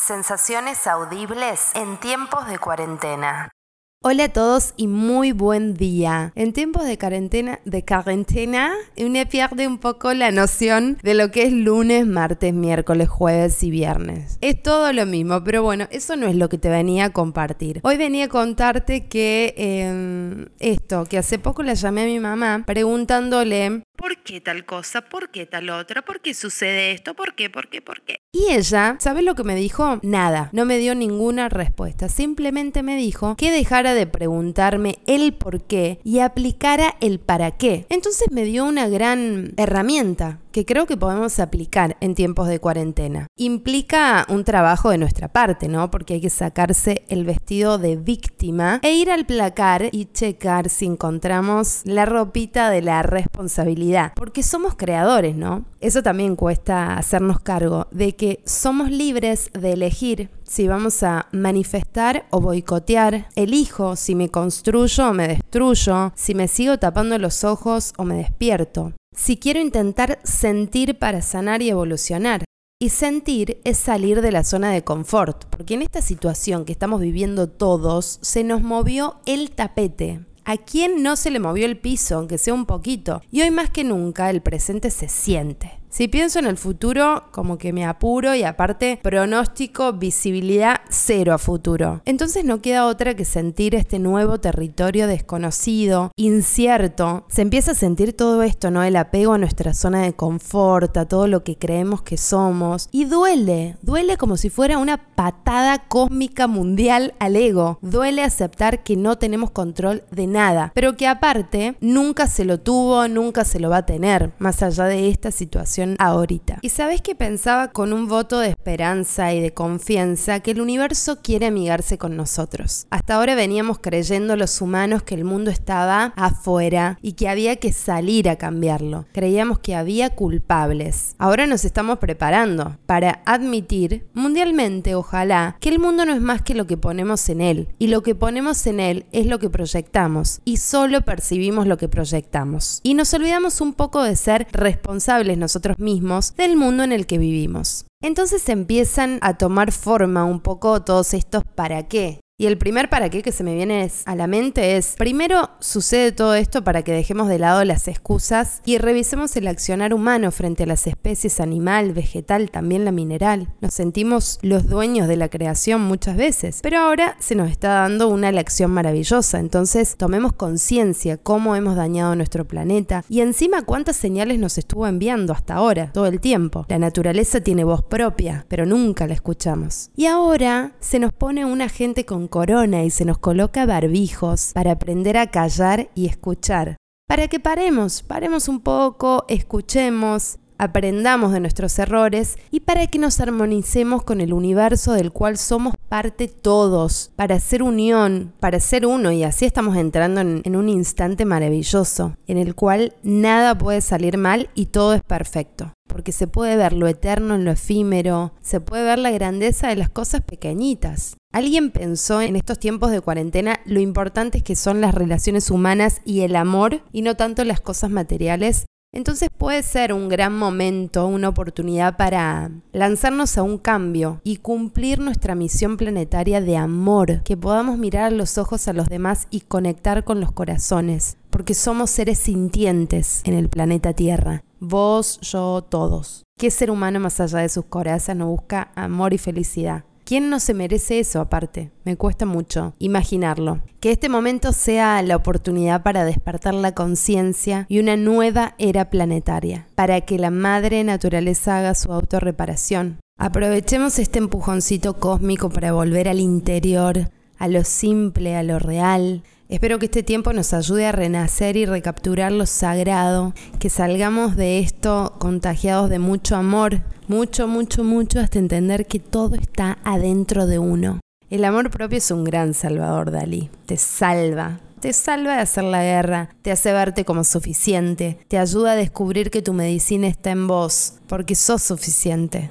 Sensaciones audibles en tiempos de cuarentena. Hola a todos y muy buen día. En tiempos de cuarentena, de cuarentena, uno pierde un poco la noción de lo que es lunes, martes, miércoles, jueves y viernes. Es todo lo mismo, pero bueno, eso no es lo que te venía a compartir. Hoy venía a contarte que em, esto, que hace poco la llamé a mi mamá preguntándole ¿Por qué tal cosa? ¿Por qué tal otra? ¿Por qué sucede esto? ¿Por qué? ¿Por qué? ¿Por qué? Y ella, ¿sabes lo que me dijo? Nada, no me dio ninguna respuesta. Simplemente me dijo que dejara de preguntarme el por qué y aplicara el para qué. Entonces me dio una gran herramienta que creo que podemos aplicar en tiempos de cuarentena. Implica un trabajo de nuestra parte, ¿no? Porque hay que sacarse el vestido de víctima e ir al placar y checar si encontramos la ropita de la responsabilidad. Porque somos creadores, ¿no? Eso también cuesta hacernos cargo de que somos libres de elegir si vamos a manifestar o boicotear. Elijo si me construyo o me destruyo, si me sigo tapando los ojos o me despierto si quiero intentar sentir para sanar y evolucionar. Y sentir es salir de la zona de confort, porque en esta situación que estamos viviendo todos, se nos movió el tapete. ¿A quién no se le movió el piso, aunque sea un poquito? Y hoy más que nunca el presente se siente. Si pienso en el futuro, como que me apuro y aparte pronóstico, visibilidad cero a futuro. Entonces no queda otra que sentir este nuevo territorio desconocido, incierto. Se empieza a sentir todo esto, ¿no? El apego a nuestra zona de confort, a todo lo que creemos que somos. Y duele, duele como si fuera una patada cósmica mundial al ego. Duele aceptar que no tenemos control de nada, pero que aparte nunca se lo tuvo, nunca se lo va a tener, más allá de esta situación ahorita. Y sabes que pensaba con un voto de esperanza y de confianza que el universo quiere amigarse con nosotros. Hasta ahora veníamos creyendo los humanos que el mundo estaba afuera y que había que salir a cambiarlo. Creíamos que había culpables. Ahora nos estamos preparando para admitir mundialmente, ojalá, que el mundo no es más que lo que ponemos en él. Y lo que ponemos en él es lo que proyectamos. Y solo percibimos lo que proyectamos. Y nos olvidamos un poco de ser responsables nosotros mismos del mundo en el que vivimos. Entonces empiezan a tomar forma un poco todos estos para qué. Y el primer para qué que se me viene a la mente es, primero sucede todo esto para que dejemos de lado las excusas y revisemos el accionar humano frente a las especies animal, vegetal, también la mineral. Nos sentimos los dueños de la creación muchas veces, pero ahora se nos está dando una lección maravillosa, entonces tomemos conciencia cómo hemos dañado nuestro planeta y encima cuántas señales nos estuvo enviando hasta ahora, todo el tiempo. La naturaleza tiene voz propia, pero nunca la escuchamos. Y ahora se nos pone una gente con corona y se nos coloca barbijos para aprender a callar y escuchar. Para que paremos, paremos un poco, escuchemos, aprendamos de nuestros errores y para que nos armonicemos con el universo del cual somos parte todos, para ser unión, para ser uno y así estamos entrando en, en, un instante maravilloso, en el cual nada puede salir mal y todo es perfecto porque se puede ver lo eterno en lo efímero, se puede ver la grandeza de las cosas pequeñitas. ¿Alguien pensó en estos tiempos de cuarentena lo importantes que son las relaciones humanas y el amor y no tanto las cosas materiales? Entonces puede ser un gran momento, una oportunidad para lanzarnos a un cambio y cumplir nuestra misión planetaria de amor, que podamos mirar a los ojos a los demás y conectar con los corazones, porque somos seres sintientes en el planeta Tierra. Vos, yo, todos. ¿Qué ser humano más allá de sus corazas no busca amor y felicidad? ¿Quién no se merece eso aparte? Me cuesta mucho imaginarlo. Que este momento sea la oportunidad para despertar la conciencia y una nueva era planetaria, para que la madre naturaleza haga su autorreparación. Aprovechemos este empujoncito cósmico para volver al interior, a lo simple, a lo real, Espero que este tiempo nos ayude a renacer y recapturar lo sagrado, que salgamos de esto contagiados de mucho amor, mucho, mucho, mucho, hasta entender que todo está adentro de uno. El amor propio es un gran salvador, Dalí. Te salva, te salva de hacer la guerra, te hace verte como suficiente, te ayuda a descubrir que tu medicina está en vos, porque sos suficiente.